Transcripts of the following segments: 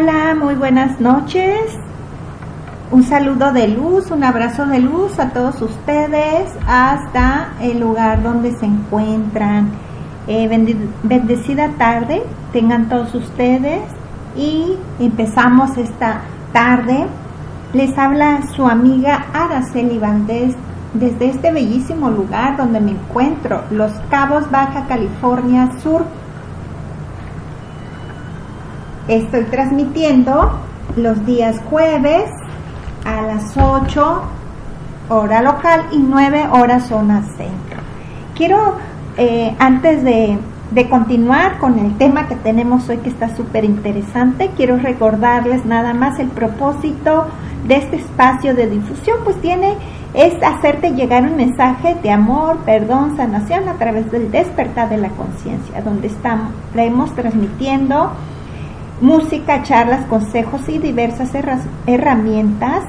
Hola, muy buenas noches. Un saludo de luz, un abrazo de luz a todos ustedes hasta el lugar donde se encuentran. Eh, bendecida tarde tengan todos ustedes y empezamos esta tarde. Les habla su amiga Araceli Valdés desde este bellísimo lugar donde me encuentro, Los Cabos, Baja California Sur Estoy transmitiendo los días jueves a las 8 hora local y 9 horas zona centro. Quiero, eh, antes de, de continuar con el tema que tenemos hoy que está súper interesante, quiero recordarles nada más el propósito de este espacio de difusión, pues tiene es hacerte llegar un mensaje de amor, perdón, sanación a través del despertar de la conciencia, donde estamos, hemos transmitiendo música, charlas, consejos y diversas herramientas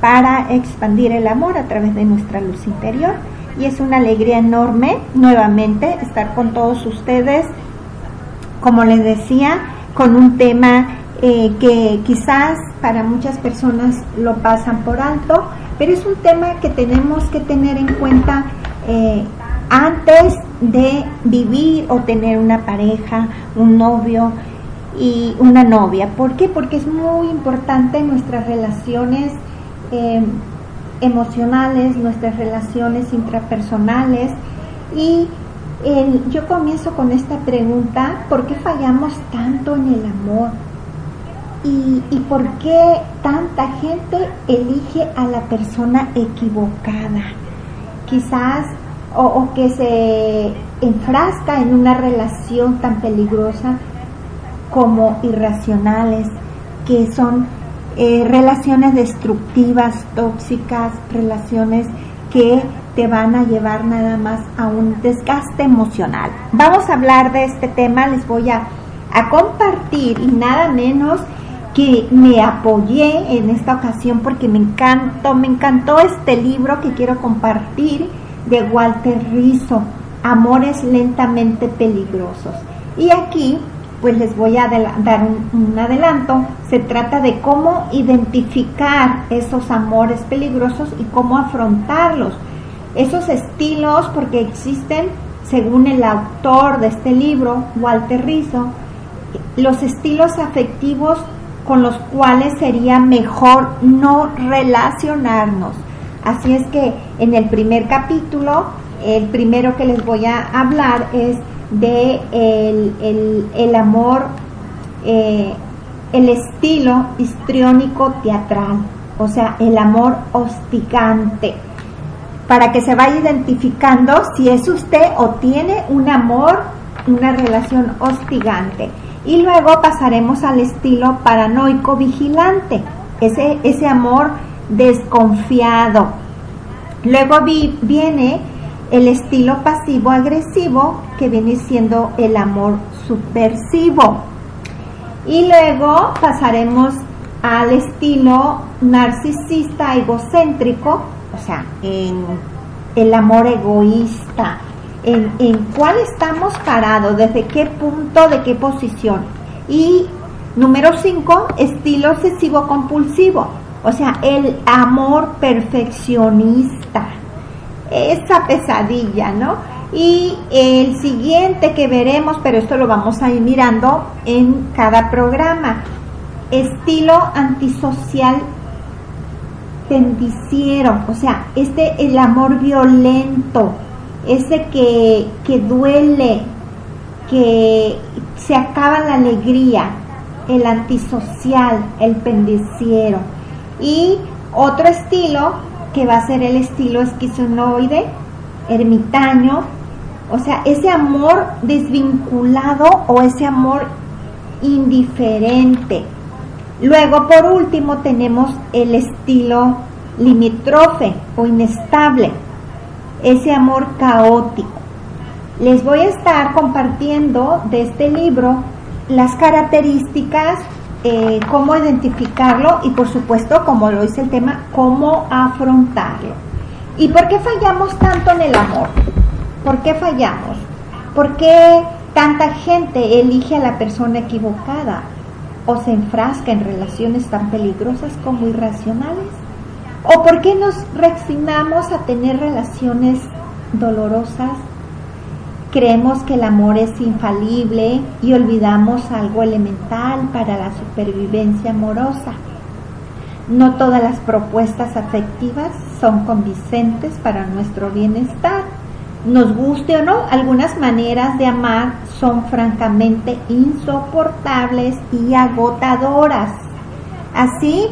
para expandir el amor a través de nuestra luz interior. Y es una alegría enorme nuevamente estar con todos ustedes, como les decía, con un tema eh, que quizás para muchas personas lo pasan por alto, pero es un tema que tenemos que tener en cuenta eh, antes de vivir o tener una pareja, un novio, y una novia. ¿Por qué? Porque es muy importante nuestras relaciones em, emocionales, nuestras relaciones intrapersonales. Y yo comienzo con esta pregunta, ¿por qué fallamos tanto en el amor? ¿Y, y por qué tanta gente elige a la persona equivocada? Quizás o, que se enfrasca en una relación tan peligrosa como irracionales, que son eh, relaciones destructivas, tóxicas, relaciones que te van a llevar nada más a un desgaste emocional. Vamos a hablar de este tema, les voy a, a compartir y nada menos que me apoyé en esta ocasión porque me encantó, me encantó este libro que quiero compartir de Walter Rizzo, Amores lentamente peligrosos. Y aquí pues les voy a dar un, adelanto. Se trata de cómo identificar esos amores peligrosos y cómo afrontarlos. Esos estilos, porque existen, según el autor de este libro, Walter Rizzo, los estilos afectivos con los cuales sería mejor no relacionarnos. Así es que en el primer capítulo, el primero que les voy a hablar es de el, amor, eh, el estilo histriónico teatral, o sea, el amor hostigante, para que se vaya identificando si es usted o tiene un amor, una relación hostigante. Y luego pasaremos al estilo paranoico vigilante, ese, ese amor desconfiado. Luego viene el estilo pasivo agresivo, que viene siendo el amor subversivo. Y luego pasaremos al estilo narcisista egocéntrico, o sea, en el amor egoísta, en, en cuál estamos parados, desde qué punto, de qué posición. Y número 5, estilo obsesivo compulsivo, o sea, el amor perfeccionista, esa pesadilla, ¿no? Y el siguiente que veremos, pero esto lo vamos a ir mirando en cada programa, estilo antisocial bendiciero, o sea, este el amor violento, ese que, que duele, que se acaba la alegría, el antisocial, el pendiciero. Y otro estilo que va a ser el estilo esquizonoide, ermitaño, o sea, ese amor desvinculado o ese amor indiferente. Luego, por último, tenemos el estilo limítrofe o inestable, ese amor caótico. Les voy a estar compartiendo de este libro las características, eh, cómo identificarlo y por supuesto, como lo dice el tema, cómo afrontarlo. ¿Y por qué fallamos tanto en el amor? ¿Por qué fallamos? ¿Por qué tanta gente elige a la persona equivocada o se enfrasca en relaciones tan peligrosas como irracionales? ¿O por qué nos resignamos a tener relaciones dolorosas Creemos que el amor es infalible y olvidamos algo elemental para la supervivencia amorosa. No todas las propuestas afectivas son convincentes para nuestro bienestar. Nos guste o no, algunas maneras de amar son francamente insoportables y agotadoras. Así,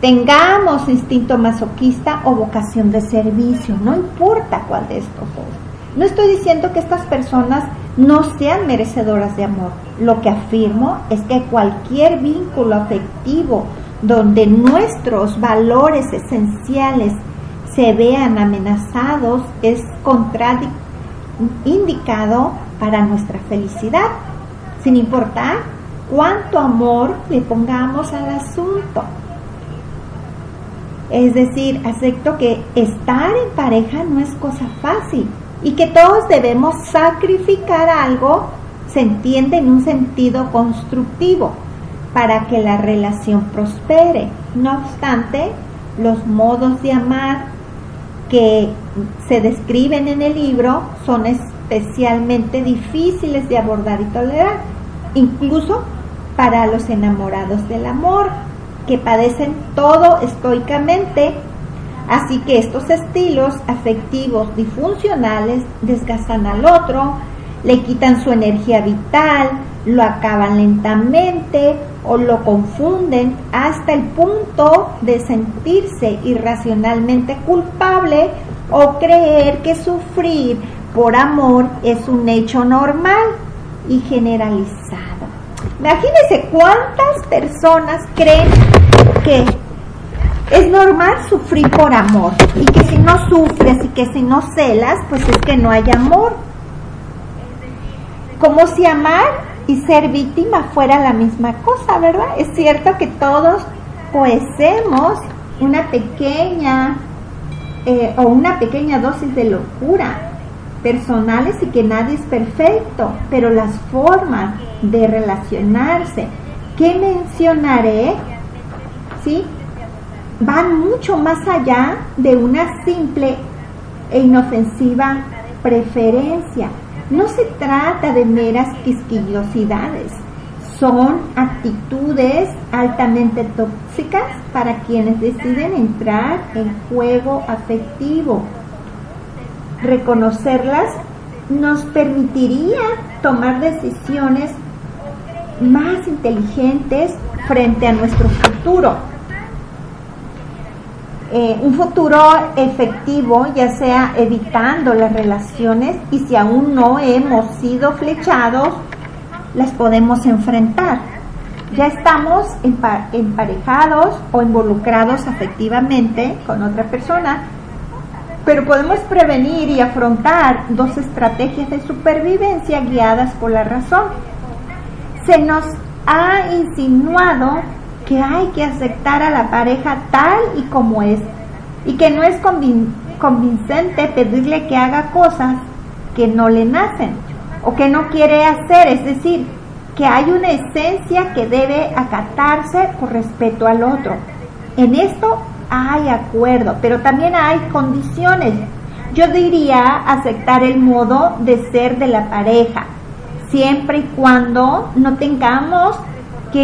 tengamos instinto masoquista o vocación de servicio, no importa cuál de estos no estoy diciendo que estas personas no sean merecedoras de amor. Lo que afirmo es que cualquier vínculo afectivo donde nuestros valores esenciales se vean amenazados es indicado para nuestra felicidad, sin importar cuánto amor le pongamos al asunto. Es decir, acepto que estar en pareja no es cosa fácil y que todos debemos sacrificar algo, se entiende en un sentido constructivo para que la relación prospere. No obstante, los modos de amar que se describen en el libro son especialmente difíciles de abordar y tolerar, incluso para los enamorados del amor, que padecen todo estoicamente Así que estos estilos afectivos disfuncionales desgastan al otro, le quitan su energía vital, lo acaban lentamente o lo confunden hasta el punto de sentirse irracionalmente culpable o creer que sufrir por amor es un hecho normal y generalizado. Imagínense cuántas personas creen que es normal sufrir por amor y que si no sufres y que si no celas, pues es que no hay amor. Como si amar y ser víctima fuera la misma cosa, ¿verdad? Es cierto que todos poseemos una pequeña eh, o una pequeña dosis de locura personales y que nadie es perfecto, pero las formas de relacionarse que mencionaré, ¿sí? Van mucho más allá de una simple e inofensiva preferencia. No se trata de meras quisquillosidades, son actitudes altamente tóxicas para quienes deciden entrar en juego afectivo. Reconocerlas nos permitiría tomar decisiones más inteligentes frente a nuestro futuro eh, un futuro efectivo, ya sea evitando las relaciones y si aún no hemos sido flechados las podemos enfrentar. Ya estamos emparejados o involucrados afectivamente con otra persona, pero podemos prevenir y afrontar dos estrategias de supervivencia guiadas por la razón. Se nos ha insinuado que hay que aceptar a la pareja tal y como es y que no es convincente pedirle que haga cosas que no le nacen o que no quiere hacer, es decir, que hay una esencia que debe acatarse por respeto al otro. En esto hay acuerdo, pero también hay condiciones. Yo diría aceptar el modo de ser de la pareja, siempre y cuando no tengamos que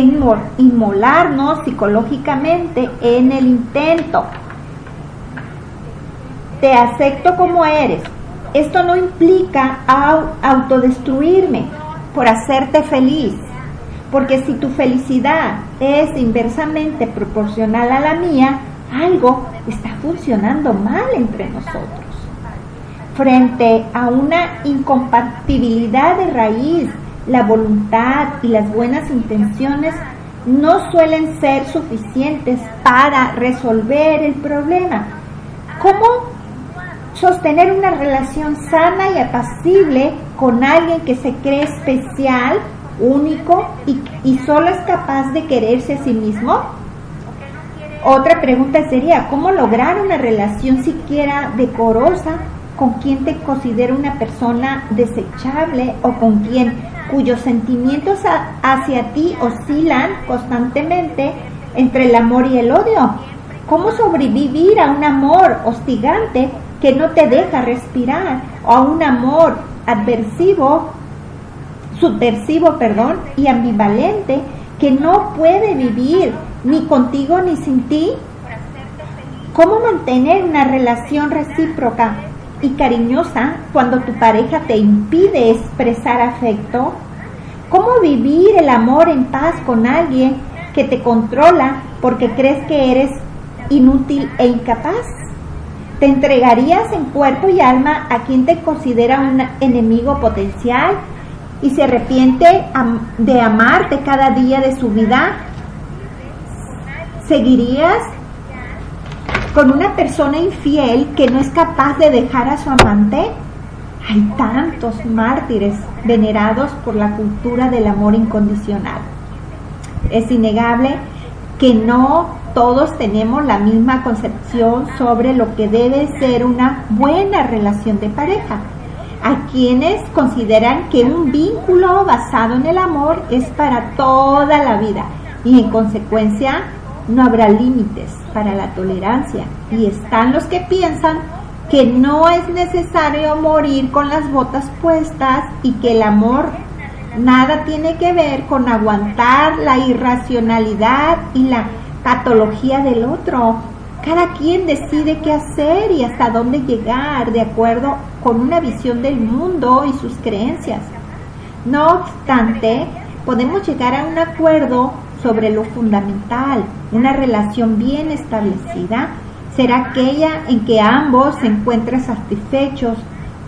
inmolarnos psicológicamente en el intento. Te acepto como eres. Esto no implica autodestruirme por hacerte feliz, porque si tu felicidad es inversamente proporcional a la mía, algo está funcionando mal entre nosotros. Frente a una incompatibilidad de raíz, la voluntad y las buenas intenciones no suelen ser suficientes para resolver el problema. ¿Cómo sostener una relación sana y apacible con alguien que se cree especial, único y, y solo es capaz de quererse a sí mismo? Otra pregunta sería, ¿cómo lograr una relación siquiera decorosa con quien te considera una persona desechable o con quien cuyos sentimientos hacia ti oscilan constantemente entre el amor y el odio? ¿Cómo sobrevivir a un amor hostigante que no te deja respirar o a un amor adversivo, subversivo, perdón, y ambivalente que no puede vivir ni contigo ni sin ti? ¿Cómo mantener una relación recíproca y cariñosa cuando tu pareja te impide expresar afecto? ¿Cómo vivir el amor en paz con alguien que te controla porque crees que eres inútil e incapaz? ¿Te entregarías en cuerpo y alma a quien te considera un enemigo potencial y se arrepiente de amarte cada día de su vida? ¿Seguirías con una persona infiel que no es capaz de dejar a su amante? Hay tantos mártires venerados por la cultura del amor incondicional. Es innegable que no todos tenemos la misma concepción sobre lo que debe ser una buena relación de pareja. Hay quienes consideran que un vínculo basado en el amor es para toda la vida y en consecuencia no habrá límites para la tolerancia. Y están los que piensan que no es necesario morir con las botas puestas y que el amor nada tiene que ver con aguantar la irracionalidad y la patología del otro. Cada quien decide qué hacer y hasta dónde llegar de acuerdo con una visión del mundo y sus creencias. No obstante, podemos llegar a un acuerdo sobre lo fundamental. Una relación bien establecida será aquella en que ambos se encuentran satisfechos,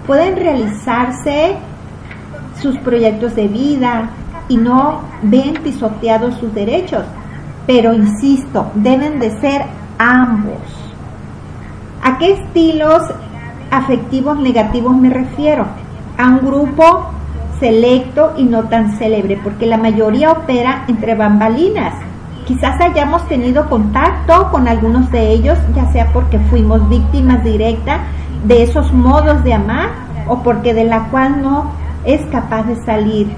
pueden realizarse sus proyectos de vida y no ven pisoteados sus derechos. Pero insisto, deben de ser ambos. ¿A qué estilos afectivos negativos me refiero? A un grupo selecto y no tan célebre, porque la mayoría opera entre bambalinas. Quizás hayamos tenido contacto con algunos de ellos, ya sea porque fuimos víctimas directas de esos modos de amar o porque de la cual no es capaz de salir.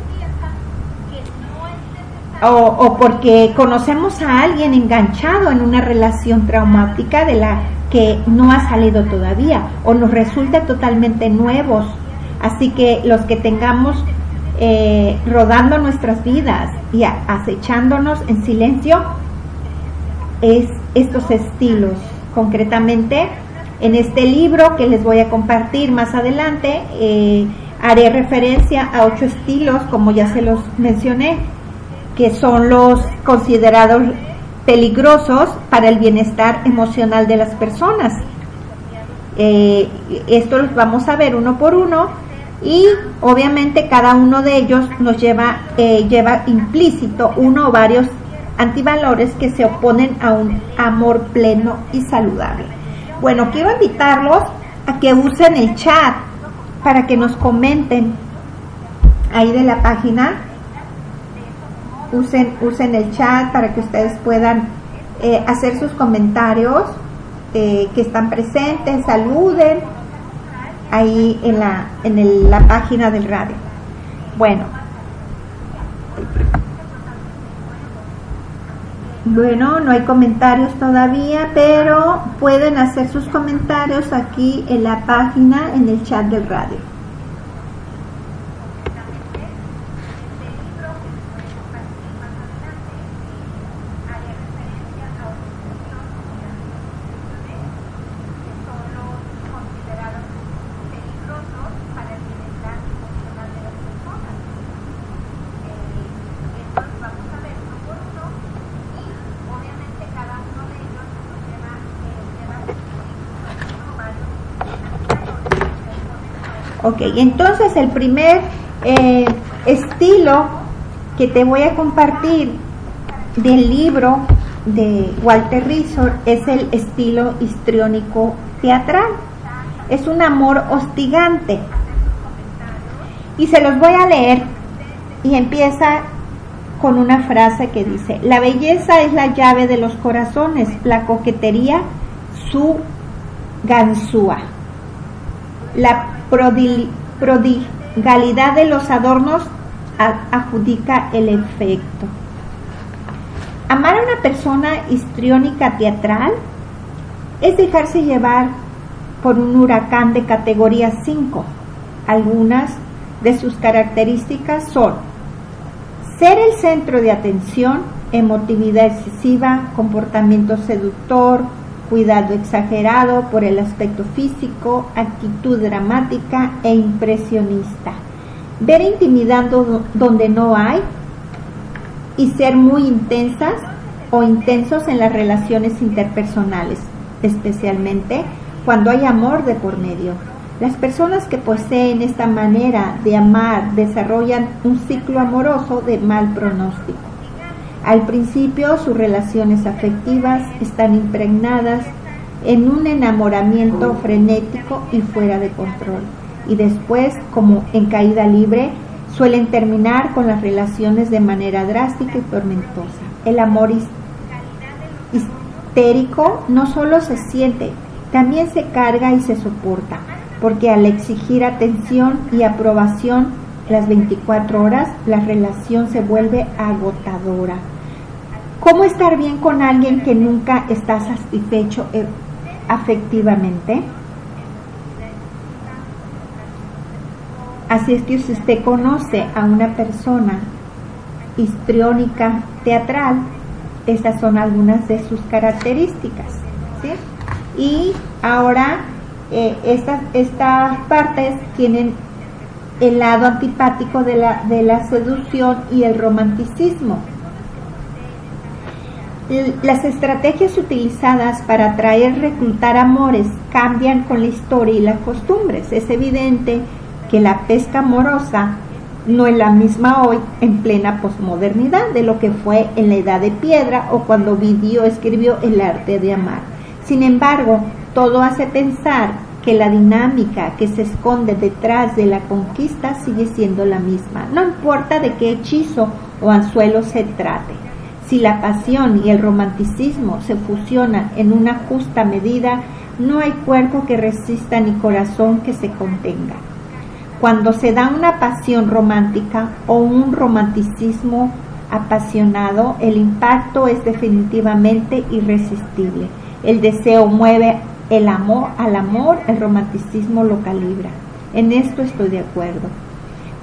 O, o porque conocemos a alguien enganchado en una relación traumática de la que no ha salido todavía o nos resulta totalmente nuevos Así que los que tengamos eh, rodando nuestras vidas y acechándonos en silencio, es estos estilos. Concretamente, en este libro que les voy a compartir más adelante, eh, haré referencia a ocho estilos, como ya se los mencioné, que son los considerados peligrosos para el bienestar emocional de las personas. Eh, esto los vamos a ver uno por uno y obviamente cada uno de ellos nos lleva, eh, lleva implícito uno o varios antivalores que se oponen a un amor pleno y saludable. Bueno, quiero invitarlos a que usen el chat para que nos comenten ahí de la página. Usen, usen el chat para que ustedes puedan eh, hacer sus comentarios eh, que están presentes, saluden ahí en la, en la página del radio. Bueno. Bueno, no hay comentarios todavía, pero pueden hacer sus comentarios aquí en la página, en el chat del radio. Ok, entonces el primer eh, estilo que te voy a compartir del libro de Walter Rizor es el estilo histriónico teatral. Es un amor hostigante. Y se los voy a leer y empieza con una frase que dice, la belleza es la llave de los corazones, la coquetería su ganzúa. La prodigalidad de los adornos adjudica el efecto. Amar a una persona histriónica teatral es dejarse llevar por un huracán de categoría 5. Algunas de sus características son ser el centro de atención, emotividad excesiva, comportamiento seductor, cuidado exagerado por el aspecto físico, actitud dramática e impresionista. Ver intimidando donde no hay y ser muy intensas o intensos en las relaciones interpersonales, especialmente cuando hay amor de por medio. Las personas que poseen esta manera de amar desarrollan un ciclo amoroso de mal pronóstico. Al principio sus relaciones afectivas están impregnadas en un enamoramiento frenético y fuera de control. Y después, como en caída libre, suelen terminar con las relaciones de manera drástica y tormentosa. El amor histérico no solo se siente, también se carga y se soporta, porque al exigir atención y aprobación las 24 horas, la relación se vuelve agotadora. ¿Cómo estar bien con alguien que nunca está satisfecho eh, afectivamente? Así es que si usted conoce a una persona histriónica teatral, estas son algunas de sus características. Y ahora eh, estas, estas partes tienen el lado antipático de la, de la seducción y el romanticismo. Las estrategias utilizadas para atraer, reclutar amores cambian con la historia y las costumbres. Es evidente que la pesca amorosa no es la misma hoy en plena posmodernidad de lo que fue en la edad de piedra o cuando Vidio escribió El arte de amar. Sin embargo, todo hace pensar que la dinámica que se esconde detrás de la conquista sigue siendo la misma, no importa de qué hechizo o anzuelo se trate. Si la pasión y el romanticismo se fusionan en una justa medida, no hay cuerpo que resista ni corazón que se contenga. Cuando se da una pasión romántica o un romanticismo apasionado, el impacto es definitivamente irresistible. El deseo mueve el amor al amor, el romanticismo lo calibra. En esto estoy de acuerdo.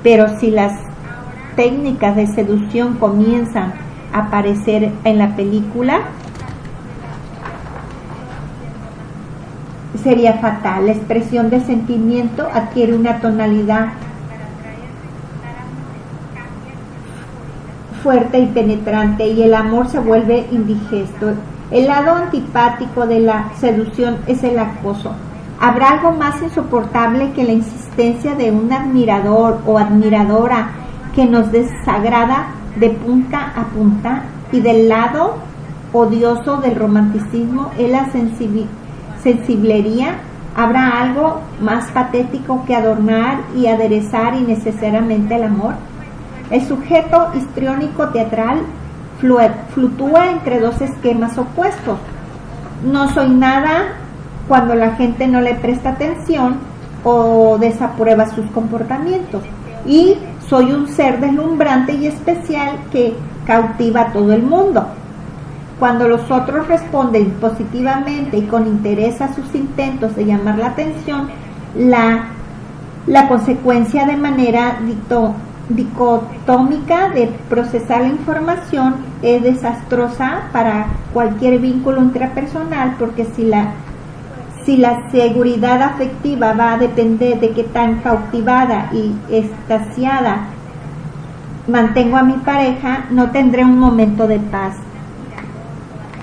Pero si las técnicas de seducción comienzan aparecer en la película, sería fatal. La expresión de sentimiento adquiere una tonalidad fuerte y penetrante y el amor se vuelve indigesto. El lado antipático de la seducción es el acoso. ¿Habrá algo más insoportable que la insistencia de un admirador o admiradora que nos desagrada de punta a punta y del lado odioso del romanticismo es la sensiblería? ¿Habrá algo más patético que adornar y aderezar innecesariamente el amor? El sujeto histriónico teatral fluctúa entre dos esquemas opuestos. No soy nada cuando la gente no le presta atención o desaprueba sus comportamientos. Y soy un ser deslumbrante y especial que cautiva a todo el mundo. Cuando los otros responden positivamente y con interés a sus intentos de llamar la atención, la, la consecuencia de manera dicotómica de procesar la información es desastrosa para cualquier vínculo intrapersonal porque si la si la seguridad afectiva va a depender de qué tan cautivada y estasiada mantengo a mi pareja, no tendré un momento de paz.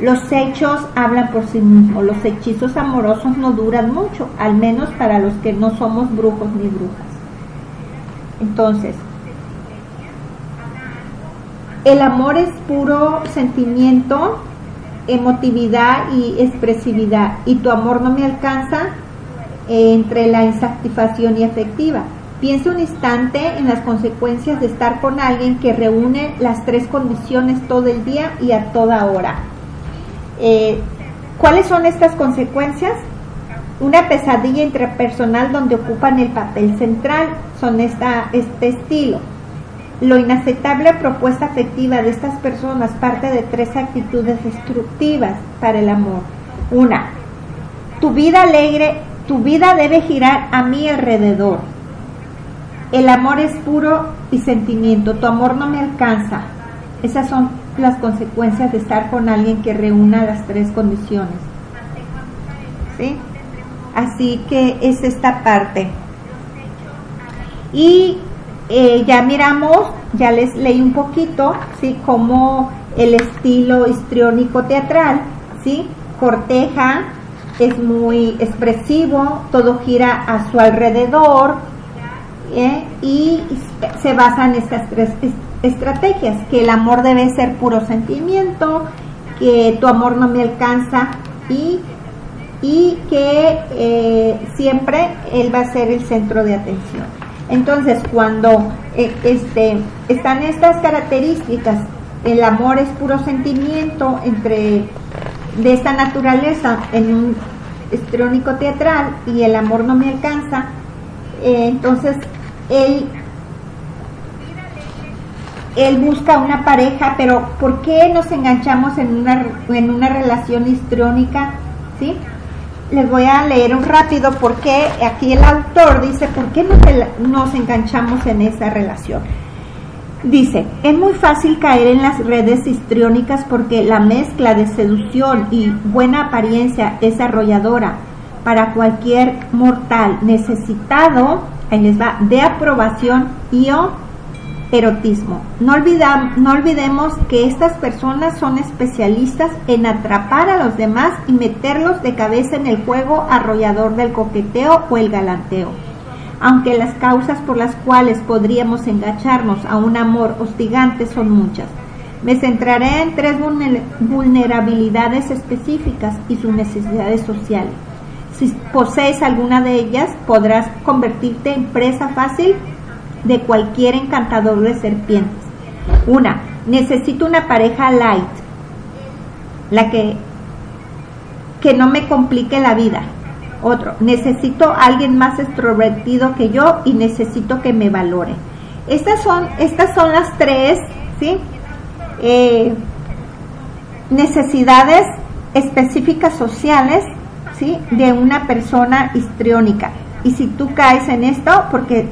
Los hechos hablan por sí mismos, los hechizos amorosos no duran mucho, al menos para los que no somos brujos ni brujas. Entonces, el amor es puro sentimiento, emotividad y expresividad, y tu amor no me alcanza eh, entre la insatisfacción y efectiva. Piensa un instante en las consecuencias de estar con alguien que reúne las tres condiciones todo el día y a toda hora. Eh, ¿Cuáles son estas consecuencias? Una pesadilla intrapersonal donde ocupan el papel central, son esta, este estilo lo inaceptable propuesta afectiva de estas personas parte de tres actitudes destructivas para el amor. Una, tu vida alegre, tu vida debe girar a mi alrededor. El amor es puro y sentimiento, tu amor no me alcanza. Esas son las consecuencias de estar con alguien que reúna las tres condiciones. ¿Sí? Así que es esta parte. Y eh, ya miramos, ya les leí un poquito, ¿sí? Como el estilo histriónico teatral, ¿sí? Corteja, es muy expresivo, todo gira a su alrededor ¿eh? y se basan en estas tres estrategias, que el amor debe ser puro sentimiento, que tu amor no me alcanza y, y que eh, siempre él va a ser el centro de atención. Entonces, cuando eh, este, están estas características, el amor es puro sentimiento entre de esta naturaleza en un estrónico teatral y el amor no me alcanza, eh, entonces él él busca una pareja, pero ¿por qué nos enganchamos en una, en una relación histriónica? ¿Sí? Les voy a leer un rápido porque aquí el autor dice, ¿por qué nos enganchamos en esa relación? Dice, es muy fácil caer en las redes histriónicas porque la mezcla de seducción y buena apariencia es arrolladora para cualquier mortal necesitado, ahí les va, de aprobación y o erotismo. No, no olvidemos que estas personas son especialistas en atrapar a los demás y meterlos de cabeza en el juego arrollador del coqueteo o el galanteo. Aunque las causas por las cuales podríamos engancharnos a un amor hostigante son muchas. Me centraré en tres vulnerabilidades específicas y sus necesidades sociales. Si posees alguna de ellas, podrás convertirte en presa fácil de cualquier encantador de serpientes. Una, necesito una pareja light, la que, que no me complique la vida. Otro, necesito alguien más extrovertido que yo y necesito que me valore. Estas son, estas son las tres, ¿sí? Eh, necesidades específicas sociales, ¿sí? De una persona histriónica. Y si tú caes en esto, porque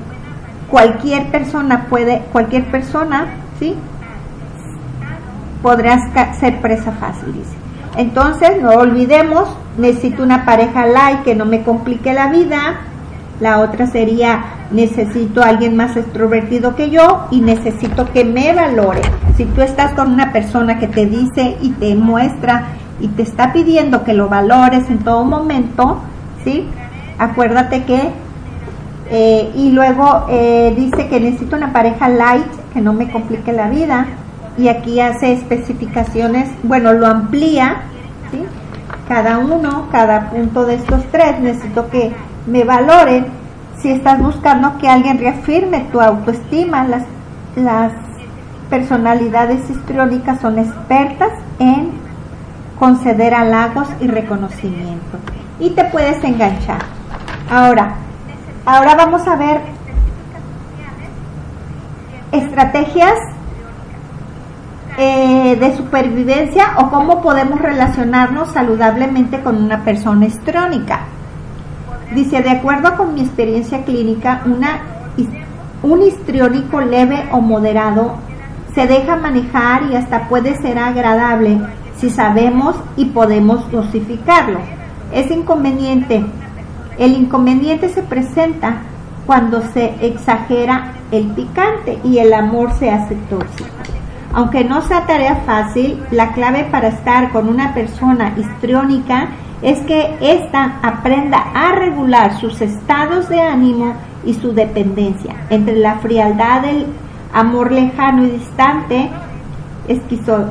cualquier persona puede, cualquier persona, ¿sí? Podrás ser presa fácil, dice. Entonces, no olvidemos, necesito una pareja light que no me complique la vida. La otra sería, necesito a alguien más extrovertido que yo y necesito que me valore. Si tú estás con una persona que te dice y te muestra y te está pidiendo que lo valores en todo momento, ¿sí? Acuérdate que, eh, y luego eh, dice que necesito una pareja light, que no me complique la vida, y aquí hace especificaciones, bueno, lo amplía, ¿sí? Cada uno, cada punto de estos tres, necesito que me valoren si estás buscando que alguien reafirme tu autoestima, las, las personalidades histriónicas son expertas en conceder halagos y reconocimiento y te puedes enganchar. Ahora, ahora vamos a ver estrategias eh, de supervivencia o cómo podemos relacionarnos saludablemente con una persona histriónica. Dice, de acuerdo con mi experiencia clínica, una, un histriónico leve o moderado se deja manejar y hasta puede ser agradable si sabemos y podemos dosificarlo. Es inconveniente. El inconveniente se presenta cuando se exagera el picante y el amor se hace tóxico. Aunque no sea tarea fácil, la clave para estar con una persona histriónica es que ésta aprenda a regular sus estados de ánimo y su dependencia entre la frialdad del amor lejano y distante, esquizo,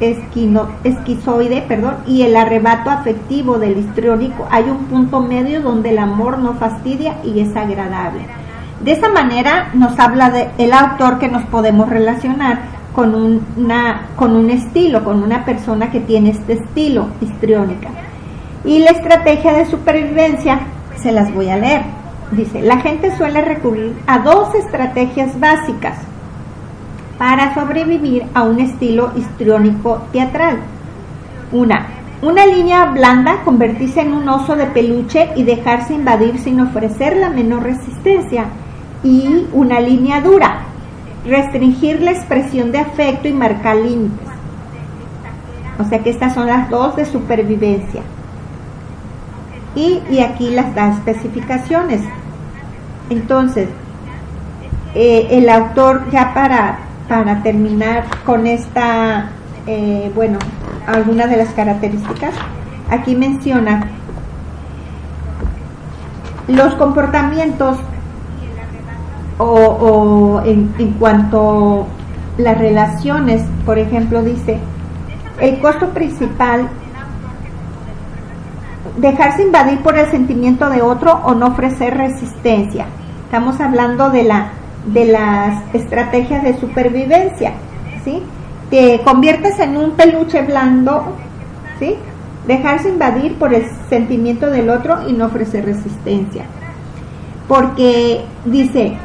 esquino, esquizoide perdón, y el arrebato afectivo del histriónico. Hay un punto medio donde el amor no fastidia y es agradable. De esta manera nos habla de, el autor que nos podemos relacionar con, una, con un estilo, con una persona que tiene este estilo histriónica. Y la estrategia de supervivencia, se las voy a leer. Dice, la gente suele recurrir a dos estrategias básicas para sobrevivir a un estilo histriónico teatral. Una, una línea blanda, convertirse en un oso de peluche y dejarse invadir sin ofrecer la menor resistencia. Y una línea dura, restringir la expresión de afecto y marcar límites. O sea que estas son las dos de supervivencia y, aquí las da especificaciones. Entonces, eh, el autor ya para, para terminar con esta, eh, bueno, algunas de las características, aquí menciona los comportamientos o, o en, en cuanto las relaciones, por ejemplo, dice, el costo principal dejarse invadir por el sentimiento de otro o no ofrecer resistencia. Estamos hablando de la de las estrategias de supervivencia, ¿sí? Te conviertes en un peluche blando, ¿sí? Dejarse invadir por el sentimiento del otro y no ofrecer resistencia. Porque dice,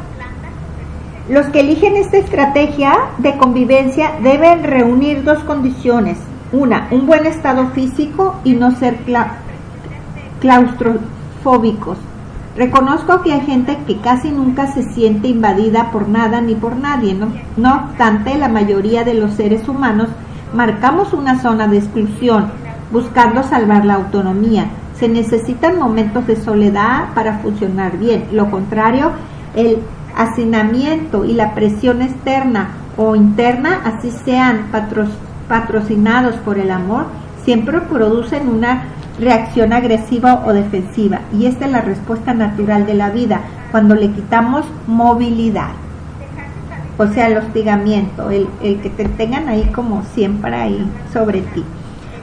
los que eligen esta estrategia de convivencia deben reunir dos condiciones. Una, un buen estado físico y no ser claustrofóbicos. Reconozco que hay gente que casi nunca se siente invadida por nada ni por nadie, ¿no? No obstante, la mayoría de los seres humanos marcamos una zona de exclusión, buscando salvar la autonomía. Se necesitan momentos de soledad para funcionar bien. Lo contrario, el hacinamiento y la presión externa o interna, así sean patrocinados por el amor, siempre producen una reacción agresiva o defensiva. Y esta es la respuesta natural de la vida cuando le quitamos movilidad. O sea, el hostigamiento, el, el que te tengan ahí como siempre ahí sobre ti.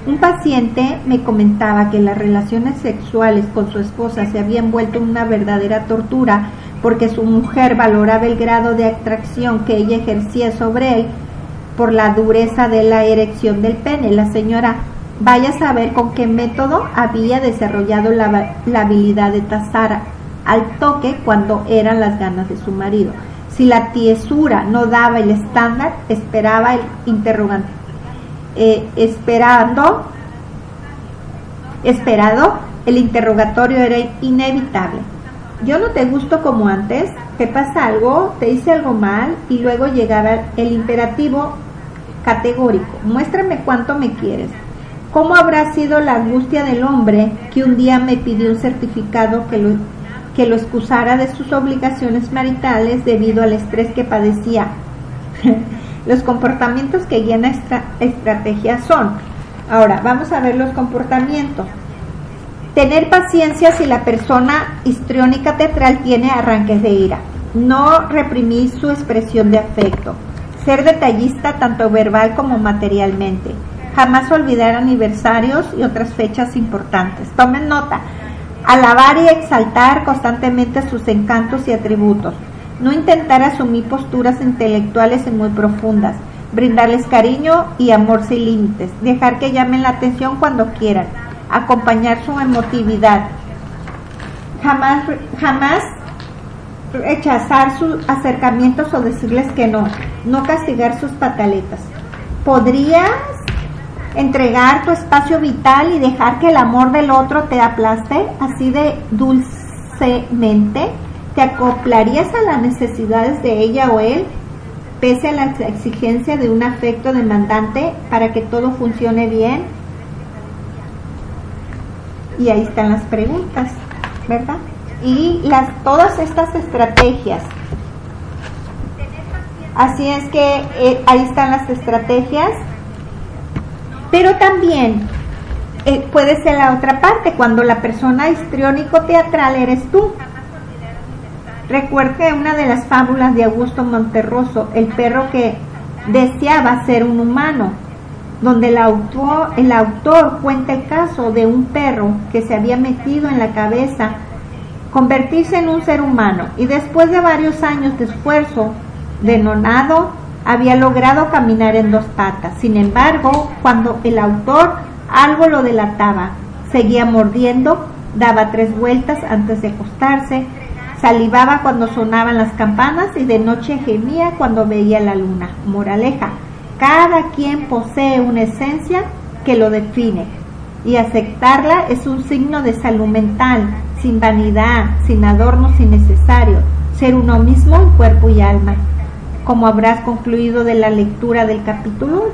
Un paciente me comentaba que las relaciones sexuales con su esposa se habían vuelto una verdadera tortura porque su mujer valoraba el grado de atracción que ella ejercía sobre él por la dureza de la erección del pene. La señora Vaya a saber con qué método había desarrollado la, habilidad de tasar al toque cuando eran las ganas de su marido. Si la tiesura no daba el estándar, esperaba el interrogante. Eh, esperando, esperado, el interrogatorio era inevitable. Yo no te gusto como antes, te pasa algo, te hice algo mal y luego llegaba el imperativo categórico, muéstrame cuánto me quieres. ¿Cómo habrá sido la angustia del hombre que un día me pidió un certificado que lo, que lo excusara de sus obligaciones maritales debido al estrés que padecía? los comportamientos que guían esta estrategia son, ahora vamos a ver los comportamientos. Tener paciencia si la persona histriónica teatral tiene arranques de ira. No reprimir su expresión de afecto. Ser detallista tanto verbal como materialmente. Jamás olvidar aniversarios y otras fechas importantes. Tomen nota. Alabar y exaltar constantemente sus encantos y atributos. No intentar asumir posturas intelectuales y muy profundas. Brindarles cariño y amor sin límites. Dejar que llamen la atención cuando quieran. Acompañar su emotividad. Jamás, jamás rechazar sus acercamientos o decirles que no. No castigar sus pataletas. ¿Podrías entregar tu espacio vital y dejar que el amor del otro te aplaste así de dulcemente? ¿Te acoplarías a las necesidades de ella o él, pese a la exigencia de un afecto demandante para que todo funcione bien? Y ahí están las preguntas, ¿verdad? Y las, todas estas estrategias. Así es que eh, ahí están las estrategias pero también eh, puede ser la otra parte, cuando la persona histriónico teatral eres tú. Recuerde una de las fábulas de Augusto Monterroso, el perro que deseaba ser un humano, donde el autor, el autor cuenta el caso de un perro que se había metido en la cabeza convertirse en un ser humano y después de varios años de esfuerzo, de nonado, había logrado caminar en dos patas. Sin embargo, cuando el autor algo lo delataba, seguía mordiendo, daba tres vueltas antes de acostarse, salivaba cuando sonaban las campanas y de noche gemía cuando veía la luna. Moraleja, cada quien posee una esencia que lo define y aceptarla es un signo de salud mental, sin vanidad, sin adornos innecesarios, ser uno mismo en cuerpo y alma como habrás concluido de la lectura del capítulo,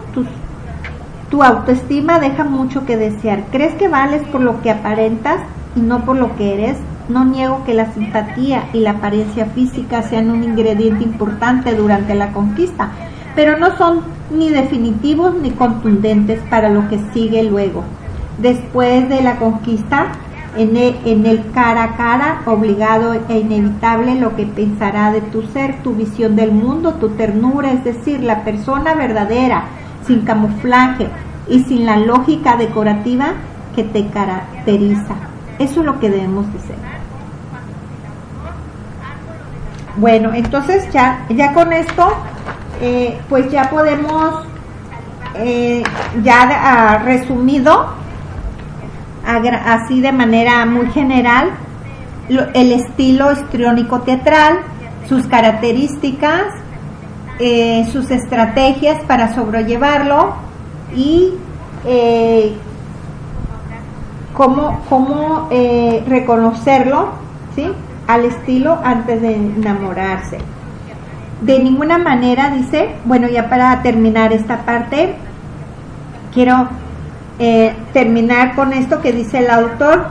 tu, autoestima deja mucho que desear. ¿Crees que vales por lo que aparentas y no por lo que eres? No niego que la simpatía y la apariencia física sean un ingrediente importante durante la conquista, pero no son ni definitivos ni contundentes para lo que sigue luego. Después de la conquista, e, en el, cara a cara, obligado e inevitable lo que pensará de tu ser, tu visión del mundo, tu ternura, es decir, la persona verdadera, sin camuflaje y sin la lógica decorativa que te caracteriza. Eso es lo que debemos de ser. Bueno, entonces ya, ya con esto, eh, pues ya podemos, eh, ya resumido, así de manera muy general el estilo histriónico teatral, sus características, eh, sus estrategias para sobrellevarlo y eh, cómo, cómo eh, reconocerlo ¿sí? al estilo antes de enamorarse. De ninguna manera, dice, bueno, ya para terminar esta parte, quiero eh, terminar con esto que dice el autor.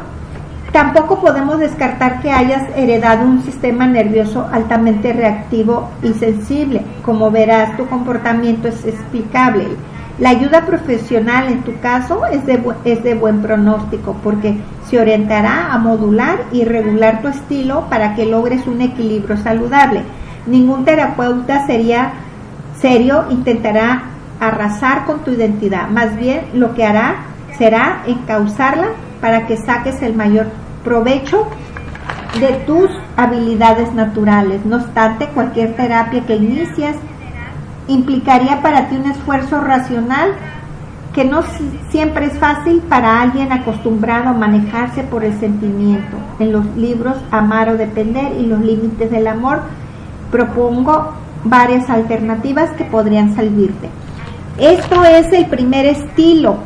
Tampoco podemos descartar que hayas heredado un sistema nervioso altamente reactivo y sensible. Como verás, tu comportamiento es explicable. La ayuda profesional en tu caso es de, es de buen pronóstico porque se orientará a modular y regular tu estilo para que logres un equilibrio saludable. Ningún terapeuta sería serio intentará arrasar con tu identidad, más bien lo que hará será encauzarla para que saques el mayor provecho de tus habilidades naturales. No obstante, cualquier terapia que inicies implicaría para ti un esfuerzo racional que no siempre es fácil para alguien acostumbrado a manejarse por el sentimiento. En los libros Amar o Depender y los Límites del Amor propongo varias alternativas que podrían servirte. Esto es el primer estilo,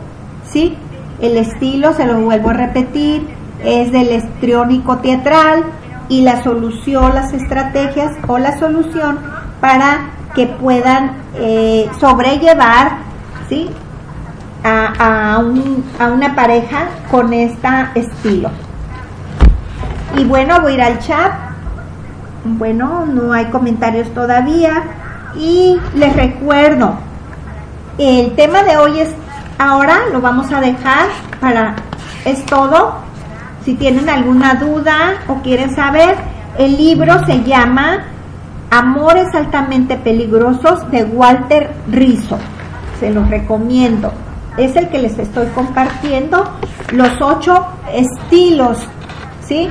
¿sí? El estilo, se lo vuelvo a repetir, es del estriónico teatral y la solución, las estrategias o la solución para que puedan eh, sobrellevar, ¿sí? A, a, una pareja con este estilo. Y bueno, voy a ir al chat. Bueno, no hay comentarios todavía. Y les recuerdo, el tema de hoy es ahora, lo vamos a dejar para, es todo. Si tienen alguna duda o quieren saber, el libro se llama Amores altamente peligrosos de Walter Rizzo. Se los recomiendo. Es el que les estoy compartiendo los ocho estilos, ¿sí?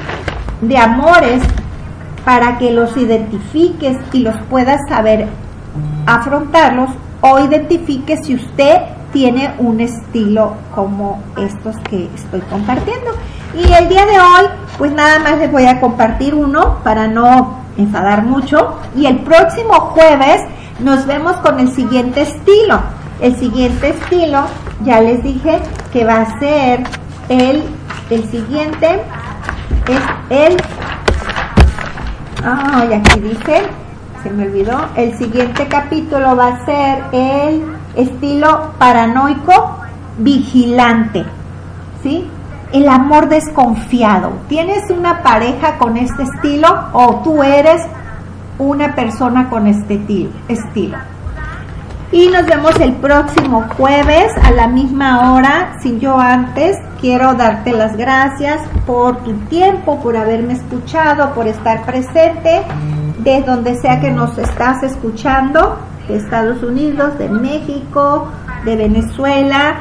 De amores para que los identifiques y los puedas saber afrontarlos o identifique si usted tiene un estilo como estos que estoy compartiendo. Y el día de hoy, pues nada más les voy a compartir uno para no enfadar mucho. Y el próximo jueves nos vemos con el siguiente estilo. El siguiente estilo, ya les dije que va a ser el, el siguiente, es el, ay, aquí dice, me olvidó, el siguiente capítulo va a ser el estilo paranoico vigilante, ¿sí? El amor desconfiado. ¿Tienes una pareja con este estilo o tú eres una persona con este estilo? Y nos vemos el próximo jueves a la misma hora. Sin yo antes, quiero darte las gracias por tu tiempo, por haberme escuchado, por estar presente, de donde sea que nos estás escuchando, de Estados Unidos, de México, de Venezuela,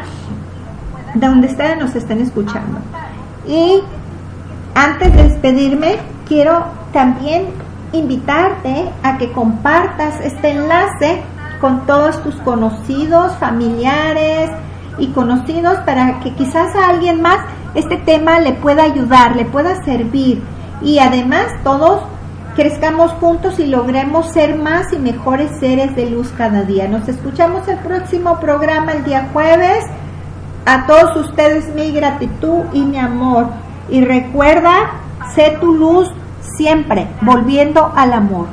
de donde sea nos estén escuchando. Y antes de despedirme, quiero también invitarte a que compartas este enlace con todos tus conocidos, familiares y conocidos para que quizás a alguien más este tema le pueda ayudar, le pueda servir y además todos crezcamos juntos y logremos ser más y mejores seres de luz cada día. Nos escuchamos el próximo programa el día jueves. A todos ustedes mi gratitud y mi amor. Y recuerda, sé tu luz siempre, volviendo al amor.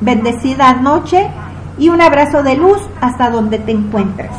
Bendecida noche y un abrazo de luz hasta donde te encuentres.